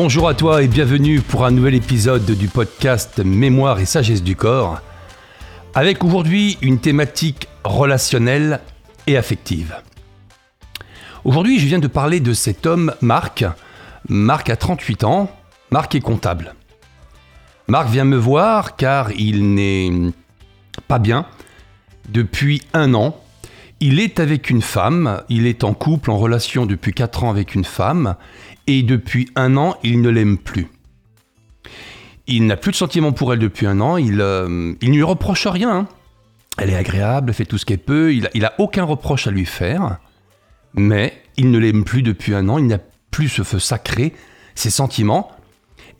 Bonjour à toi et bienvenue pour un nouvel épisode du podcast Mémoire et sagesse du corps, avec aujourd'hui une thématique relationnelle et affective. Aujourd'hui, je viens de parler de cet homme, Marc. Marc a 38 ans, Marc est comptable. Marc vient me voir car il n'est pas bien depuis un an. Il est avec une femme, il est en couple, en relation depuis 4 ans avec une femme, et depuis un an, il ne l'aime plus. Il n'a plus de sentiments pour elle depuis un an, il, euh, ne lui reproche rien. Hein. Elle est agréable, fait tout ce qu'elle peut, il n'a aucun reproche à lui faire, mais il ne l'aime plus depuis un an, il n'a plus ce feu sacré, ses sentiments,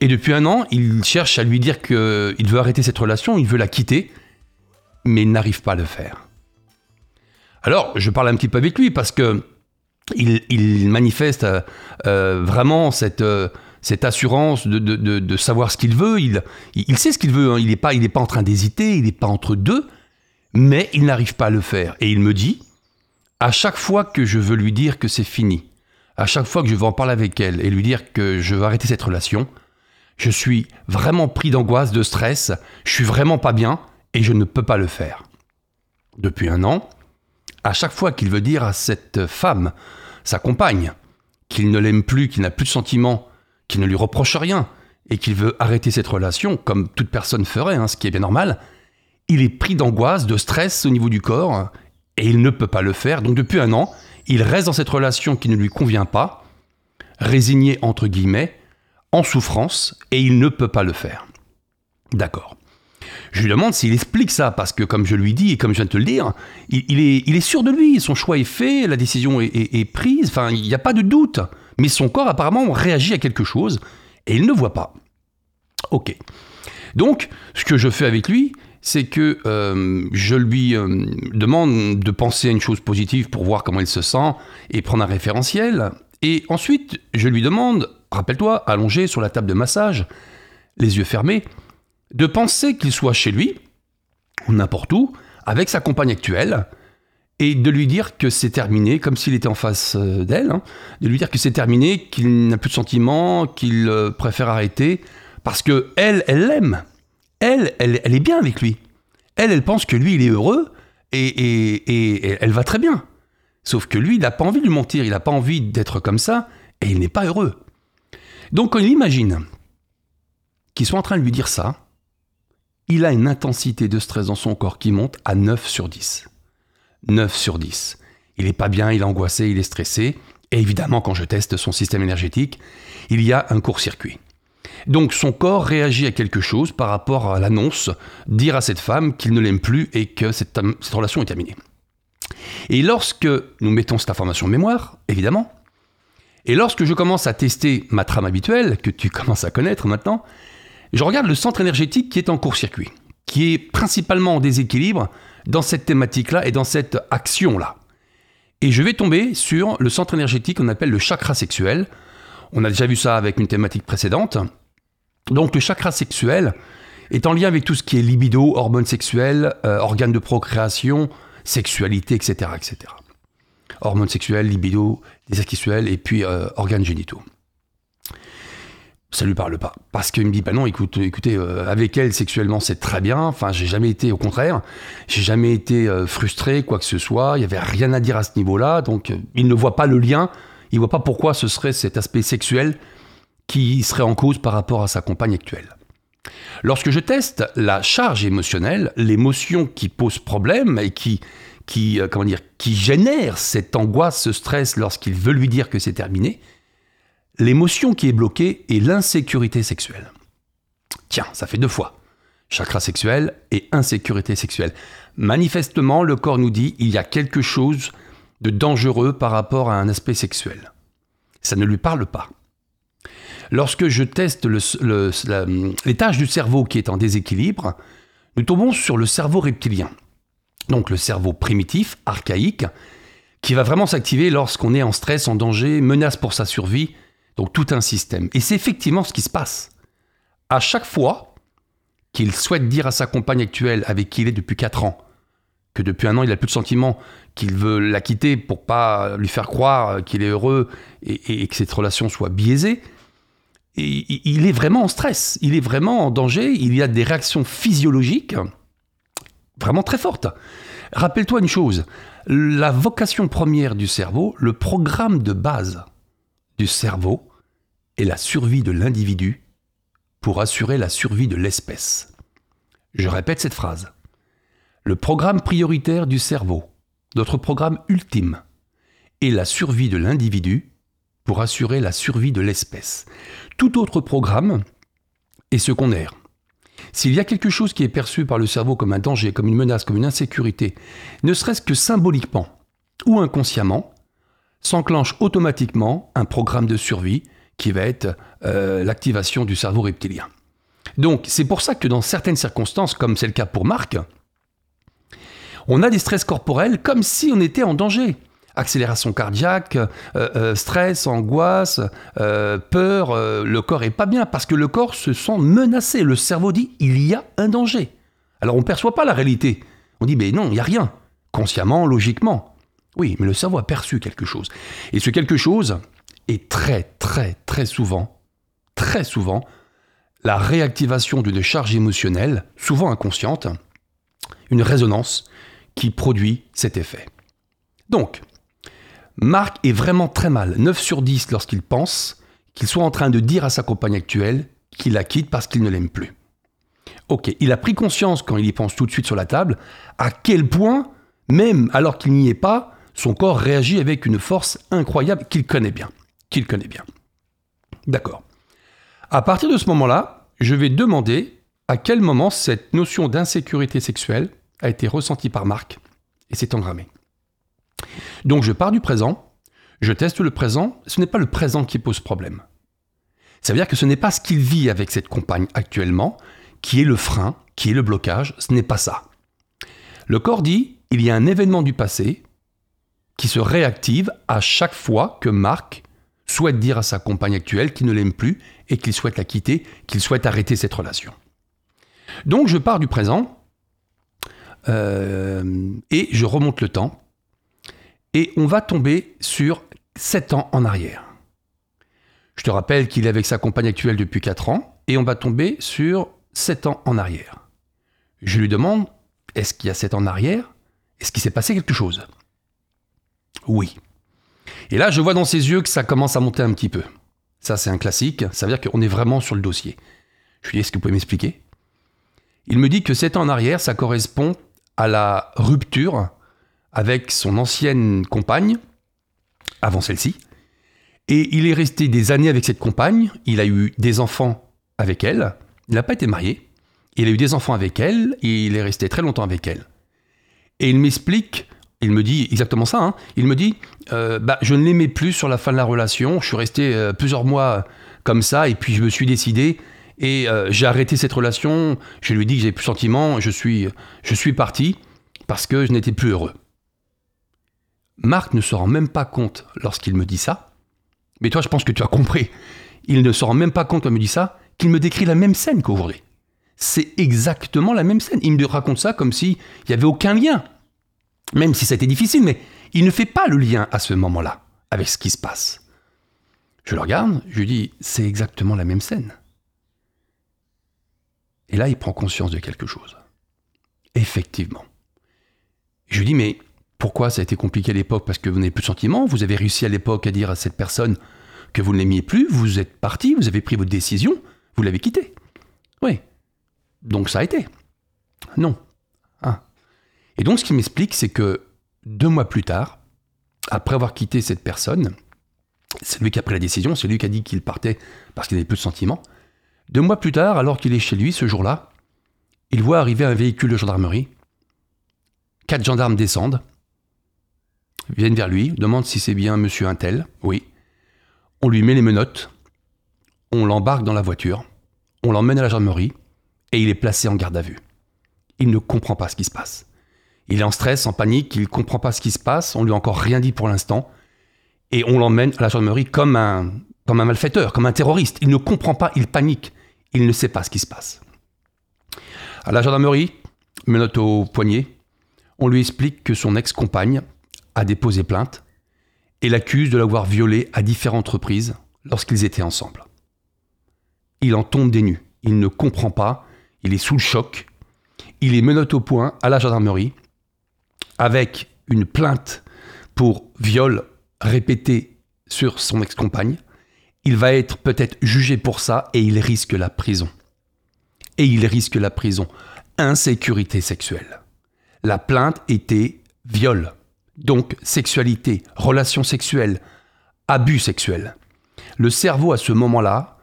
et depuis un an, il cherche à lui dire qu'il veut arrêter cette relation, il veut la quitter, mais il n'arrive pas à le faire. Alors, je parle un petit peu avec lui parce que il, manifeste euh, euh, vraiment cette, euh, assurance de, savoir ce qu'il veut. Il, sait ce qu'il veut. Hein. Il n'est pas, pas en train d'hésiter. Il n'est pas entre deux. Mais il n'arrive pas à le faire. Et il me dit, à chaque fois que je veux lui dire que c'est fini, à chaque fois que je veux en parler avec elle et lui dire que je veux arrêter cette relation, je suis vraiment pris d'angoisse, de stress, je suis vraiment pas bien et je ne peux pas le faire. Depuis un an, à chaque fois qu'il veut dire à cette femme, sa compagne, qu'il ne l'aime plus, qu'il n'a plus de sentiments, qu'il ne lui reproche rien, et qu'il veut arrêter cette relation, comme toute personne ferait, hein, ce qui est bien normal, il est pris d'angoisse, de stress au niveau du corps, et il ne peut pas le faire. Donc depuis un an, il reste dans cette relation qui ne lui convient pas, résigné entre guillemets, en souffrance, et il ne peut pas le faire. D'accord. Je lui demande s'il explique ça, parce que comme je lui dis et comme je viens de te le dire, il, est, sûr de lui, son choix est fait, la décision est, prise, enfin, il n'y a pas de doute. Mais son corps apparemment réagit à quelque chose, et il ne voit pas. Ok. Donc, ce que je fais avec lui, c'est que euh, je lui euh, demande de penser à une chose positive pour voir comment il se sent et prendre un référentiel. Et ensuite, je lui demande, rappelle-toi, allongé sur la table de massage, les yeux fermés, de penser qu'il soit chez lui, ou n'importe où, avec sa compagne actuelle, et de lui dire que c'est terminé, comme s'il était en face euh, d'elle, hein, de lui dire que c'est terminé, qu'il n'a plus de sentiments, qu'il euh, préfère arrêter, parce que elle, elle l'aime. Elle, elle, est bien avec lui. Elle, elle pense que lui, il est heureux, et, et, elle va très bien. Sauf que lui, il n'a pas envie de lui mentir, il n'a pas envie d'être comme ça, et il n'est pas heureux. Donc il imagine qu'ils sont en train de lui dire ça, il a une intensité de stress dans son corps qui monte à 9 sur 10. 9 sur 10. Il n'est pas bien, il est angoissé, il est stressé. Et évidemment, quand je teste son système énergétique, il y a un court-circuit. Donc son corps réagit à quelque chose par rapport à l'annonce, dire à cette femme qu'il ne l'aime plus et que cette, cette, relation est terminée. Et lorsque nous mettons cette information en mémoire, évidemment, et lorsque je commence à tester ma trame habituelle, que tu commences à connaître maintenant, je regarde le centre énergétique qui est en court-circuit, qui est principalement en déséquilibre dans cette thématique-là et dans cette action-là. Et je vais tomber sur le centre énergétique qu'on appelle le chakra sexuel. On a déjà vu ça avec une thématique précédente. Donc le chakra sexuel est en lien avec tout ce qui est libido, hormones sexuelles, euh, organes de procréation, sexualité, etc. etc. Hormones sexuelles, libido, désir et puis euh, organes génitaux ça lui parle pas. Parce qu'il me dit, bah non, écoute, écoutez, euh, avec elle sexuellement c'est très bien. Enfin, j'ai jamais été, au contraire, j'ai jamais été euh, frustré, quoi que ce soit. Il y avait rien à dire à ce niveau-là. Donc, euh, il ne voit pas le lien. Il voit pas pourquoi ce serait cet aspect sexuel qui serait en cause par rapport à sa compagne actuelle. Lorsque je teste la charge émotionnelle, l'émotion qui pose problème et qui, qui, comment dire, qui génère cette angoisse, ce stress lorsqu'il veut lui dire que c'est terminé, L'émotion qui est bloquée est l'insécurité sexuelle. Tiens, ça fait deux fois. Chakra sexuel et insécurité sexuelle. Manifestement, le corps nous dit il y a quelque chose de dangereux par rapport à un aspect sexuel. Ça ne lui parle pas. Lorsque je teste les tâches du cerveau qui est en déséquilibre, nous tombons sur le cerveau reptilien. Donc le cerveau primitif, archaïque, qui va vraiment s'activer lorsqu'on est en stress, en danger, menace pour sa survie, donc tout un système. Et c'est effectivement ce qui se passe. À chaque fois qu'il souhaite dire à sa compagne actuelle avec qui il est depuis 4 ans, que depuis un an il n'a plus de sentiments, qu'il veut la quitter pour pas lui faire croire qu'il est heureux et, que cette relation soit biaisée, il est vraiment en stress, il est vraiment en danger, il y a des réactions physiologiques vraiment très fortes. Rappelle-toi une chose, la vocation première du cerveau, le programme de base du cerveau est la survie de l'individu pour assurer la survie de l'espèce. Je répète cette phrase. Le programme prioritaire du cerveau, notre programme ultime, est la survie de l'individu pour assurer la survie de l'espèce. Tout autre programme est secondaire. S'il y a quelque chose qui est perçu par le cerveau comme un danger, comme une menace, comme une insécurité, ne serait-ce que symboliquement ou inconsciemment, s'enclenche automatiquement un programme de survie qui va être euh, l'activation du cerveau reptilien. Donc c'est pour ça que dans certaines circonstances, comme c'est le cas pour Marc, on a des stress corporels comme si on était en danger accélération cardiaque, euh, euh, stress, angoisse, peur, le corps est pas bien parce que le corps se sent menacé. Le cerveau dit il y a un danger. Alors on ne perçoit pas la réalité. On dit mais non, il n'y a rien. Consciemment, logiquement. Oui, mais le cerveau a perçu quelque chose. Et ce quelque chose est très, très, très souvent, très souvent, la réactivation d'une charge émotionnelle, souvent inconsciente, une résonance qui produit cet effet. Donc, Marc est vraiment très mal, 9 sur 10 lorsqu'il pense qu'il soit en train de dire à sa compagne actuelle qu'il la quitte parce qu'il ne l'aime plus. Ok, il a pris conscience quand il y pense tout de suite sur la table, à quel point, même alors qu'il n'y est pas, son corps réagit avec une force incroyable qu'il connaît bien. Qu'il connaît bien. D'accord. À partir de ce moment-là, je vais demander à quel moment cette notion d'insécurité sexuelle a été ressentie par Marc et s'est engrammée. Donc je pars du présent, je teste le présent, ce n'est pas le présent qui pose problème. Ça veut dire que ce n'est pas ce qu'il vit avec cette compagne actuellement qui est le frein, qui est le blocage, ce n'est pas ça. Le corps dit, il y a un événement du passé qui se réactive à chaque fois que Marc souhaite dire à sa compagne actuelle qu'il ne l'aime plus et qu'il souhaite la quitter, qu'il souhaite arrêter cette relation. Donc je pars du présent euh, et je remonte le temps et on va tomber sur 7 ans en arrière. Je te rappelle qu'il est avec sa compagne actuelle depuis 4 ans, et on va tomber sur 7 ans en arrière. Je lui demande, est-ce qu'il y a 7 ans en arrière? Est-ce qu'il s'est passé quelque chose? Oui. Et là, je vois dans ses yeux que ça commence à monter un petit peu. Ça, c'est un classique, ça veut dire qu'on est vraiment sur le dossier. Je lui dis, est-ce que vous pouvez m'expliquer? Il me dit que 7 ans en arrière, ça correspond à la rupture avec son ancienne compagne, avant celle-ci. Et il est resté des années avec cette compagne, il a eu des enfants avec elle, il n'a pas été marié, il a eu des enfants avec elle, il est resté très longtemps avec elle. Et il m'explique, il me dit exactement ça, hein, il me dit, euh, bah, je ne l'aimais plus sur la fin de la relation, je suis resté euh, plusieurs mois comme ça, et puis je me suis décidé, et euh, j'ai arrêté cette relation, je lui ai dit que j'ai plus sentiment, je suis, je suis parti, parce que je n'étais plus heureux. Marc ne se rend même pas compte lorsqu'il me dit ça, mais toi je pense que tu as compris, il ne se rend même pas compte quand il me dit ça, qu'il me décrit la même scène qu'aujourd'hui. C'est exactement la même scène. Il me raconte ça comme s'il n'y avait aucun lien. Même si ça a été difficile, mais il ne fait pas le lien à ce moment-là avec ce qui se passe. Je le regarde, je lui dis, c'est exactement la même scène. Et là, il prend conscience de quelque chose. Effectivement. Je lui dis, mais pourquoi ça a été compliqué à l'époque? Parce que vous n'avez plus de sentiments, vous avez réussi à l'époque à dire à cette personne que vous ne l'aimiez plus, vous êtes parti, vous avez pris votre décision, vous l'avez quitté. Oui. Donc ça a été. Non. Ah. Et donc ce qui m'explique, c'est que deux mois plus tard, après avoir quitté cette personne, c'est lui qui a pris la décision, c'est lui qui a dit qu'il partait parce qu'il n'avait plus de sentiments. Deux mois plus tard, alors qu'il est chez lui ce jour-là, il voit arriver un véhicule de gendarmerie. Quatre gendarmes descendent, viennent vers lui, demandent si c'est bien monsieur Intel. Oui. On lui met les menottes, on l'embarque dans la voiture, on l'emmène à la gendarmerie et il est placé en garde à vue. Il ne comprend pas ce qui se passe. Il est en stress, en panique, il ne comprend pas ce qui se passe, on lui a encore rien dit pour l'instant et on l'emmène à la gendarmerie comme un, comme un malfaiteur, comme un terroriste. Il ne comprend pas, il panique, il ne sait pas ce qui se passe. À la gendarmerie, menottes au poignet, on lui explique que son ex-compagne a déposé plainte et l'accuse de l'avoir violé à différentes reprises lorsqu'ils étaient ensemble. il en tombe des. Il ne comprend pas, il est sous le choc, il est menotte au point à la gendarmerie avec une plainte pour viol répété sur son ex-compagne. Il va être peut-être jugé pour ça et il risque la prison. Et il risque la prison. Insécurité sexuelle. La plainte était viol. Donc sexualité, relation sexuelle, abus sexuel. Le cerveau à ce moment-là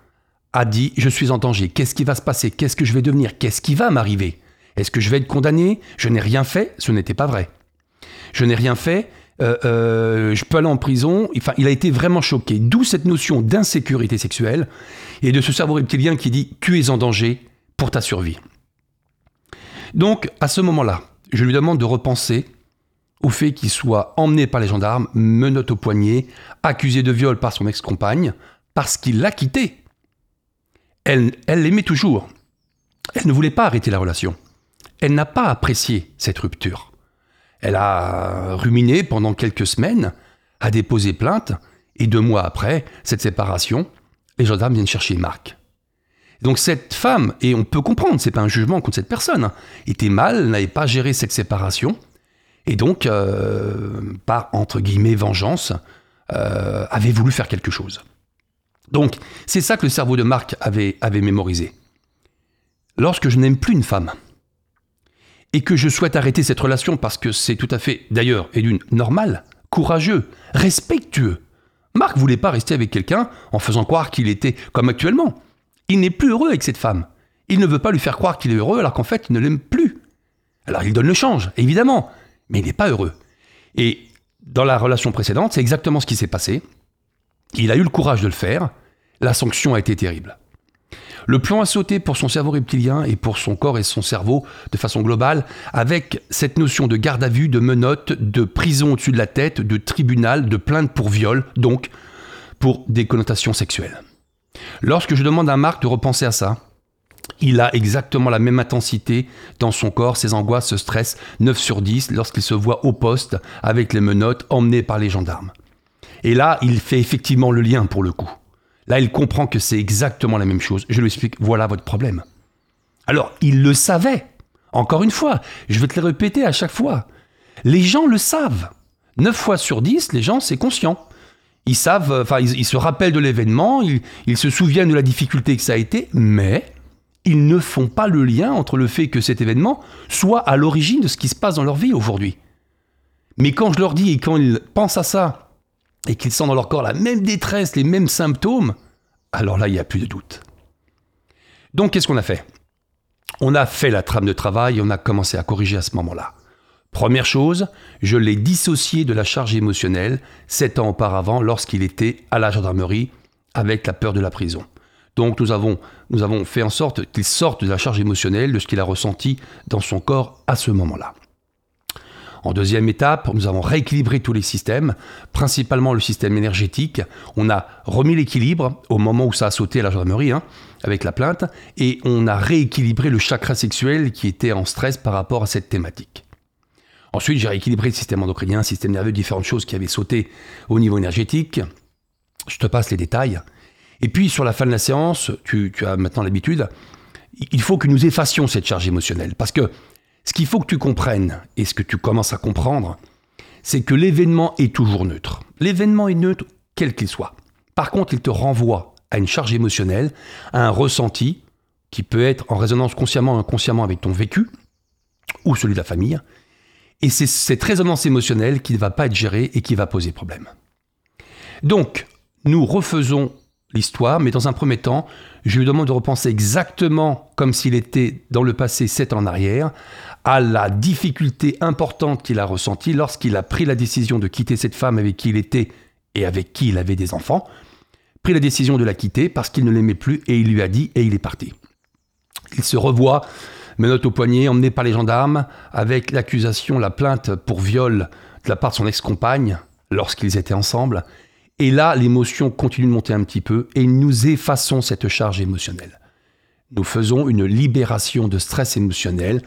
a dit je suis en danger, qu'est-ce qui va se passer, qu'est-ce que je vais devenir, qu'est-ce qui va m'arriver? Est-ce que je vais être condamné? Je n'ai rien fait, ce n'était pas vrai. Je n'ai rien fait, euh, euh, je peux aller en prison. Il a été vraiment choqué. D'où cette notion d'insécurité sexuelle et de ce cerveau reptilien qui dit tu es en danger pour ta survie. Donc, à ce moment-là, je lui demande de repenser au fait qu'il soit emmené par les gendarmes, menotte au poignet, accusé de viol par son ex-compagne, parce qu'il l'a quitté. Elle l'aimait toujours. Elle ne voulait pas arrêter la relation. Elle n'a pas apprécié cette rupture. Elle a ruminé pendant quelques semaines, a déposé plainte, et deux mois après cette séparation, les gendarmes viennent chercher Marc. Donc cette femme, et on peut comprendre, c'est pas un jugement contre cette personne, hein, était mal, n'avait pas géré cette séparation, et donc, euh, par entre guillemets vengeance, euh, avait voulu faire quelque chose. Donc, c'est ça que le cerveau de Marc avait, avait mémorisé. Lorsque je n'aime plus une femme, et que je souhaite arrêter cette relation parce que c'est tout à fait, d'ailleurs, et d'une normale, courageux, respectueux. Marc voulait pas rester avec quelqu'un en faisant croire qu'il était comme actuellement. Il n'est plus heureux avec cette femme. Il ne veut pas lui faire croire qu'il est heureux alors qu'en fait il ne l'aime plus. Alors il donne le change, évidemment, mais il n'est pas heureux. Et dans la relation précédente, c'est exactement ce qui s'est passé. Il a eu le courage de le faire. La sanction a été terrible. Le plan a sauté pour son cerveau reptilien et pour son corps et son cerveau de façon globale, avec cette notion de garde à vue, de menottes, de prison au-dessus de la tête, de tribunal, de plainte pour viol, donc pour des connotations sexuelles. Lorsque je demande à Marc de repenser à ça, il a exactement la même intensité dans son corps, ses angoisses, ce stress, 9 sur 10, lorsqu'il se voit au poste avec les menottes emmenées par les gendarmes. Et là, il fait effectivement le lien pour le coup. Là, il comprend que c'est exactement la même chose. Je lui explique, voilà votre problème. Alors, il le savait. Encore une fois, je vais te le répéter à chaque fois. Les gens le savent. 9 fois sur 10, les gens, c'est conscient. Ils savent, enfin, ils, se rappellent de l'événement, ils se souviennent de la difficulté que ça a été, mais ils ne font pas le lien entre le fait que cet événement soit à l'origine de ce qui se passe dans leur vie aujourd'hui. Mais quand je leur dis et quand ils pensent à ça, et qu'ils sentent dans leur corps la même détresse, les mêmes symptômes, alors là, il n'y a plus de doute. Donc, qu'est-ce qu'on a fait? On a fait la trame de travail et on a commencé à corriger à ce moment-là. Première chose, je l'ai dissocié de la charge émotionnelle sept ans auparavant lorsqu'il était à la gendarmerie avec la peur de la prison. Donc nous avons, nous avons fait en sorte qu'il sorte de la charge émotionnelle, de ce qu'il a ressenti dans son corps à ce moment-là. En deuxième étape, nous avons rééquilibré tous les systèmes, principalement le système énergétique. On a remis l'équilibre au moment où ça a sauté à la gendarmerie, hein, avec la plainte, et on a rééquilibré le chakra sexuel qui était en stress par rapport à cette thématique. Ensuite, j'ai rééquilibré le système endocrinien, le système nerveux, différentes choses qui avaient sauté au niveau énergétique. Je te passe les détails. Et puis sur la fin de la séance, tu, as maintenant l'habitude, il faut que nous effacions cette charge émotionnelle. Parce que ce qu'il faut que tu comprennes, et ce que tu commences à comprendre, c'est que l'événement est toujours neutre. L'événement est neutre, quel qu'il soit. Par contre, il te renvoie à une charge émotionnelle, à un ressenti, qui peut être en résonance consciemment ou inconsciemment avec ton vécu, ou celui de la famille. Et c'est cette résonance émotionnelle qui ne va pas être gérée et qui va poser problème. Donc, nous refaisons l'histoire, mais dans un premier temps, je lui demande de repenser exactement comme s'il était dans le passé sept ans en arrière, à la difficulté importante qu'il a ressentie lorsqu'il a pris la décision de quitter cette femme avec qui il était et avec qui il avait des enfants, pris la décision de la quitter parce qu'il ne l'aimait plus et il lui a dit et il est parti. Il se revoit, menotte au poignet, emmené par les gendarmes, avec l'accusation, la plainte pour viol de la part de son ex-compagne lorsqu'ils étaient ensemble, et là, l'émotion continue de monter un petit peu et nous effaçons cette charge émotionnelle. Nous faisons une libération de stress émotionnel.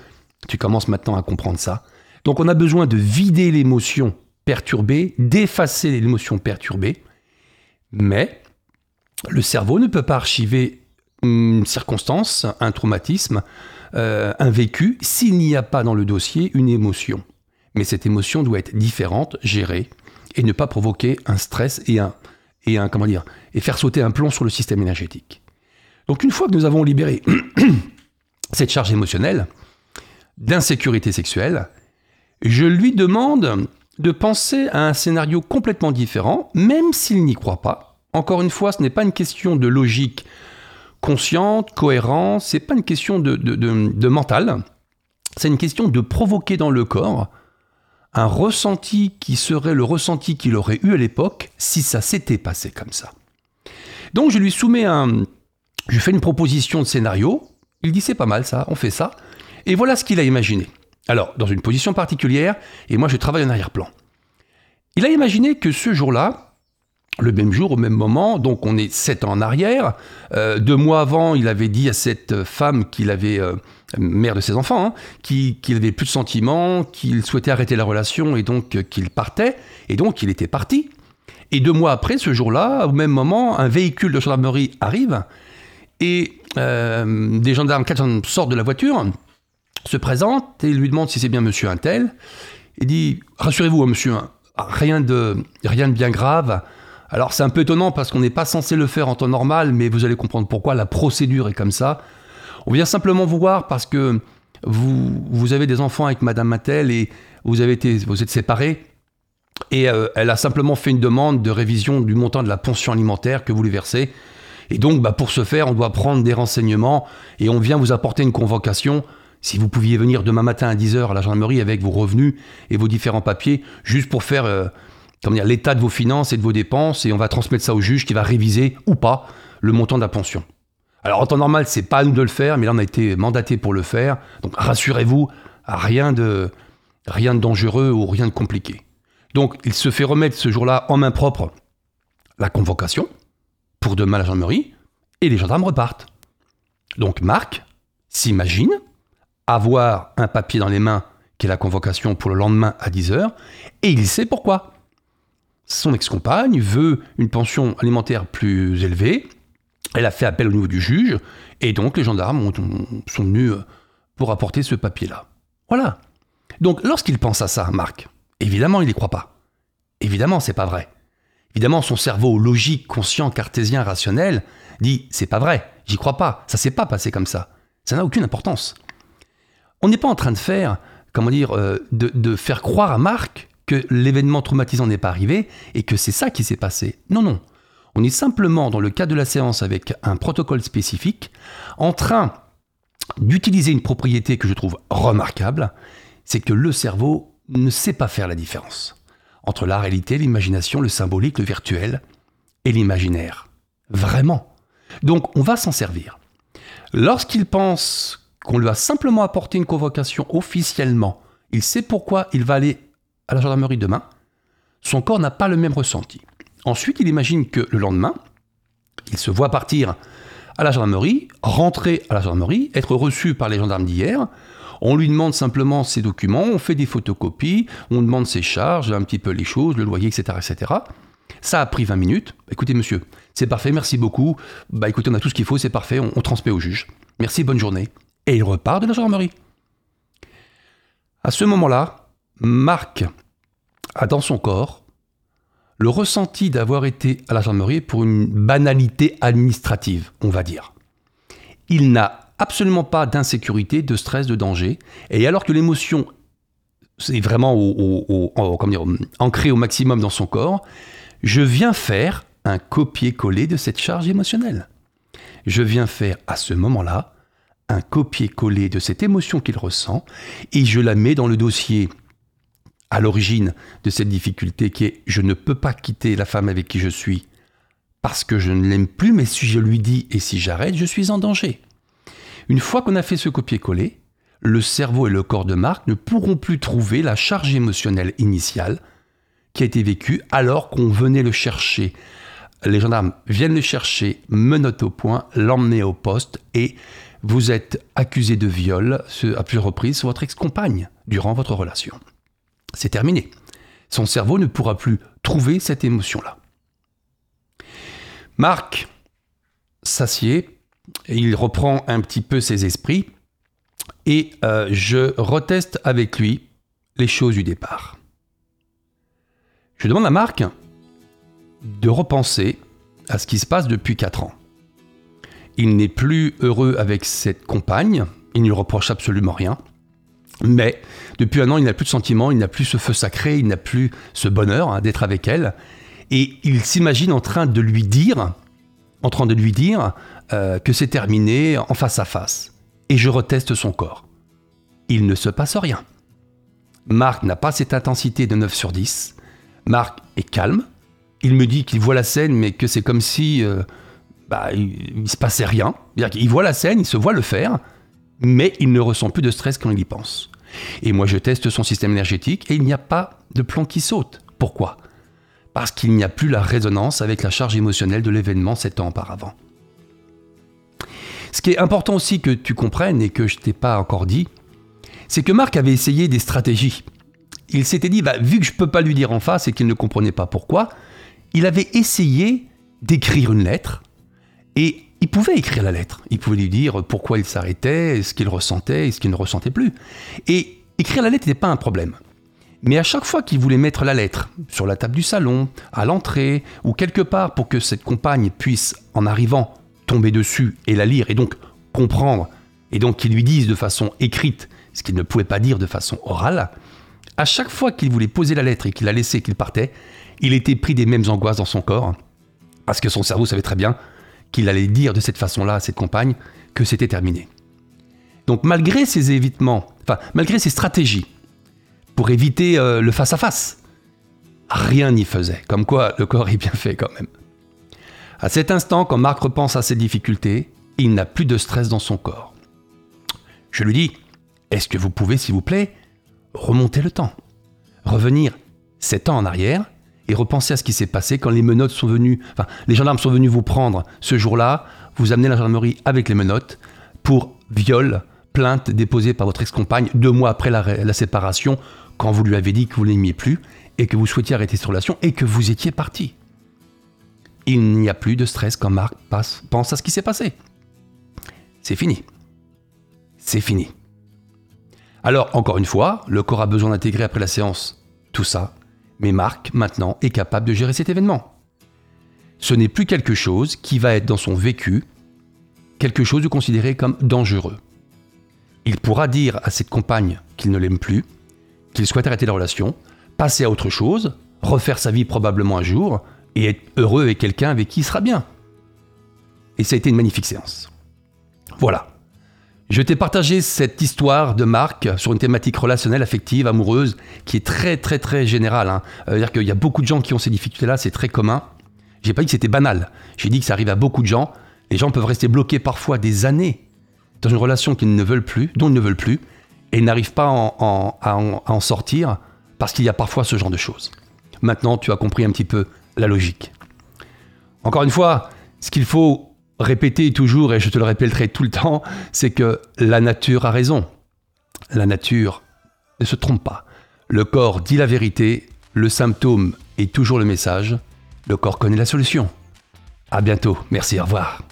Tu commences maintenant à comprendre ça. Donc on a besoin de vider l'émotion perturbée, d'effacer l'émotion perturbée. Mais le cerveau ne peut pas archiver une circonstance, un traumatisme, euh, un vécu, s'il n'y a pas dans le dossier une émotion. Mais cette émotion doit être différente, gérée, et ne pas provoquer un stress et un, et un comment dire, et faire sauter un plomb sur le système énergétique. Donc une fois que nous avons libéré cette charge émotionnelle d'insécurité sexuelle, je lui demande de penser à un scénario complètement différent, même s'il n'y croit pas. Encore une fois, ce n'est pas une question de logique consciente, cohérente, c'est pas une question de, de mental, c'est une question de provoquer dans le corps un ressenti qui serait le ressenti qu'il aurait eu à l'époque si ça s'était passé comme ça. Donc je lui soumets un... Je fais une proposition de scénario, il dit c'est pas mal ça, on fait ça, et voilà ce qu'il a imaginé. Alors, dans une position particulière, et moi je travaille en arrière-plan. Il a imaginé que ce jour-là, le même jour, au même moment, donc on est sept ans en arrière, euh, deux mois avant, il avait dit à cette femme qu'il avait, euh, mère de ses enfants, hein, qu'il avait plus de sentiments, qu'il souhaitait arrêter la relation et donc euh, qu'il partait, et donc il était parti. Et deux mois après, ce jour-là, au même moment, un véhicule de gendarmerie arrive, et des gendarmes sortent de la voiture, se présente et lui demande si c'est bien monsieur Intel. Il dit Rassurez-vous, hein, monsieur, hein, rien de, rien de bien grave. Alors c'est un peu étonnant parce qu'on n'est pas censé le faire en temps normal, mais vous allez comprendre pourquoi. La procédure est comme ça. On vient simplement vous voir parce que vous, vous avez des enfants avec madame Intel et vous, avez été, vous êtes séparés. Et euh, elle a simplement fait une demande de révision du montant de la pension alimentaire que vous lui versez. Et donc, bah, pour ce faire, on doit prendre des renseignements et on vient vous apporter une convocation si vous pouviez venir demain matin à 10h à la gendarmerie avec vos revenus et vos différents papiers, juste pour faire euh, l'état de vos finances et de vos dépenses, et on va transmettre ça au juge qui va réviser ou pas le montant de la pension. Alors en temps normal, c'est pas à nous de le faire, mais là on a été mandaté pour le faire. Donc rassurez-vous, rien de, rien de dangereux ou rien de compliqué. Donc il se fait remettre ce jour-là en main propre la convocation pour demain à la gendarmerie, et les gendarmes repartent. Donc Marc s'imagine avoir un papier dans les mains qui est la convocation pour le lendemain à 10h, et il sait pourquoi. Son ex-compagne veut une pension alimentaire plus élevée, elle a fait appel au niveau du juge, et donc les gendarmes sont venus euh, pour apporter ce papier-là. Voilà. Donc lorsqu'il pense à ça, Marc, évidemment il n'y croit pas. Évidemment, c'est pas vrai. Évidemment, son cerveau logique, conscient, cartésien, rationnel dit c'est pas vrai, j'y crois pas, ça s'est pas passé comme ça. Ça n'a aucune importance. On n'est pas en train de faire, comment dire, euh, de, faire croire à Marc que l'événement traumatisant n'est pas arrivé et que c'est ça qui s'est passé. Non, non. On est simplement dans le cadre de la séance avec un protocole spécifique en train d'utiliser une propriété que je trouve remarquable, c'est que le cerveau ne sait pas faire la différence entre la réalité, l'imagination, le symbolique, le virtuel et l'imaginaire. Vraiment. Donc on va s'en servir. Lorsqu'il pense qu'on lui a simplement apporté une convocation officiellement, il sait pourquoi il va aller à la gendarmerie demain, son corps n'a pas le même ressenti. Ensuite, il imagine que le lendemain, il se voit partir à la gendarmerie, rentrer à la gendarmerie, être reçu par les gendarmes d'hier. On lui demande simplement ses documents, on fait des photocopies, on demande ses charges, un petit peu les choses, le loyer, etc. etc. Ça a pris 20 minutes. Écoutez, monsieur, c'est parfait, merci beaucoup. Bah écoutez, on a tout ce qu'il faut, c'est parfait, on, on transmet au juge. Merci, bonne journée et il repart de la gendarmerie. À ce moment-là, Marc a dans son corps le ressenti d'avoir été à la gendarmerie pour une banalité administrative, on va dire. Il n'a absolument pas d'insécurité, de stress, de danger, et alors que l'émotion est vraiment ancrée au maximum dans son corps, je viens faire un copier-coller de cette charge émotionnelle. Je viens faire à ce moment-là un copier-coller de cette émotion qu'il ressent et je la mets dans le dossier à l'origine de cette difficulté qui est je ne peux pas quitter la femme avec qui je suis parce que je ne l'aime plus, mais si je lui dis et si j'arrête, je suis en danger. Une fois qu'on a fait ce copier-coller, le cerveau et le corps de Marc ne pourront plus trouver la charge émotionnelle initiale qui a été vécue alors qu'on venait le chercher. Les gendarmes viennent le chercher, menottent au point, l'emmener au poste et vous êtes accusé de viol à plusieurs reprises sur votre ex-compagne durant votre relation. C'est terminé. Son cerveau ne pourra plus trouver cette émotion-là. Marc s'assied, il reprend un petit peu ses esprits et euh, je reteste avec lui les choses du départ. Je demande à Marc de repenser à ce qui se passe depuis 4 ans. Il n'est plus heureux avec cette compagne, il ne lui reproche absolument rien. Mais depuis un an, il n'a plus de sentiments, il n'a plus ce feu sacré, il n'a plus ce bonheur hein, d'être avec elle. Et il s'imagine en train de lui dire, en train de lui dire euh, que c'est terminé en face à face. Et je reteste son corps. Il ne se passe rien. Marc n'a pas cette intensité de 9 sur 10. Marc est calme. Il me dit qu'il voit la scène, mais que c'est comme si euh, bah, il, ne se passait rien. Il voit la scène, il se voit le faire, mais il ne ressent plus de stress quand il y pense. Et moi, je teste son système énergétique et il n'y a pas de plan qui saute. Pourquoi? Parce qu'il n'y a plus la résonance avec la charge émotionnelle de l'événement sept ans auparavant. Ce qui est important aussi que tu comprennes et que je t'ai pas encore dit, c'est que Marc avait essayé des stratégies. Il s'était dit, bah, vu que je ne peux pas lui dire en face et qu'il ne comprenait pas pourquoi, il avait essayé d'écrire une lettre et il pouvait écrire la lettre. Il pouvait lui dire pourquoi il s'arrêtait, ce qu'il ressentait et ce qu'il ne ressentait plus. Et écrire la lettre n'était pas un problème. Mais à chaque fois qu'il voulait mettre la lettre sur la table du salon, à l'entrée ou quelque part pour que cette compagne puisse, en arrivant, tomber dessus et la lire et donc comprendre et donc qu'il lui dise de façon écrite ce qu'il ne pouvait pas dire de façon orale, à chaque fois qu'il voulait poser la lettre et qu'il la laissait, qu'il partait, il était pris des mêmes angoisses dans son corps, parce que son cerveau savait très bien qu'il allait dire de cette façon-là à cette compagne que c'était terminé. Donc malgré ses évitements, enfin malgré ses stratégies pour éviter euh, le face-à-face, rien n'y faisait, comme quoi le corps est bien fait quand même. À cet instant, quand Marc repense à ses difficultés, il n'a plus de stress dans son corps. Je lui dis, est-ce que vous pouvez, s'il vous plaît, remonter le temps Revenir sept ans en arrière et repenser à ce qui s'est passé quand les menottes sont venues, enfin, les gendarmes sont venus vous prendre ce jour-là, vous amenez la gendarmerie avec les menottes pour viol, plainte déposée par votre ex-compagne deux mois après la, séparation, quand vous lui avez dit que vous l'aimiez plus et que vous souhaitiez arrêter cette relation et que vous étiez parti. Il n'y a plus de stress quand Marc pense à ce qui s'est passé. C'est fini. C'est fini. Alors, encore une fois, le corps a besoin d'intégrer après la séance tout ça, mais Marc, maintenant, est capable de gérer cet événement. Ce n'est plus quelque chose qui va être dans son vécu, quelque chose de considéré comme dangereux. Il pourra dire à cette compagne qu'il ne l'aime plus, qu'il souhaite arrêter la relation, passer à autre chose, refaire sa vie probablement un jour, et être heureux avec quelqu'un avec qui il sera bien. Et ça a été une magnifique séance. Voilà. Je t'ai partagé cette histoire de Marc sur une thématique relationnelle, affective, amoureuse, qui est très très très générale. Hein. C'est-à-dire qu'il y a beaucoup de gens qui ont ces difficultés-là, c'est très commun. J'ai pas dit que c'était banal. J'ai dit que ça arrive à beaucoup de gens. Les gens peuvent rester bloqués parfois des années dans une relation qu'ils ne veulent plus, dont ils ne veulent plus, et n'arrivent pas à en sortir parce qu'il y a parfois ce genre de choses. Maintenant, tu as compris un petit peu la logique. Encore une fois, ce qu'il faut répéter toujours, et je te le répéterai tout le temps, c'est que la nature a raison. La nature ne se trompe pas. Le corps dit la vérité, le symptôme est toujours le message, le corps connaît la solution. À bientôt, merci, au revoir.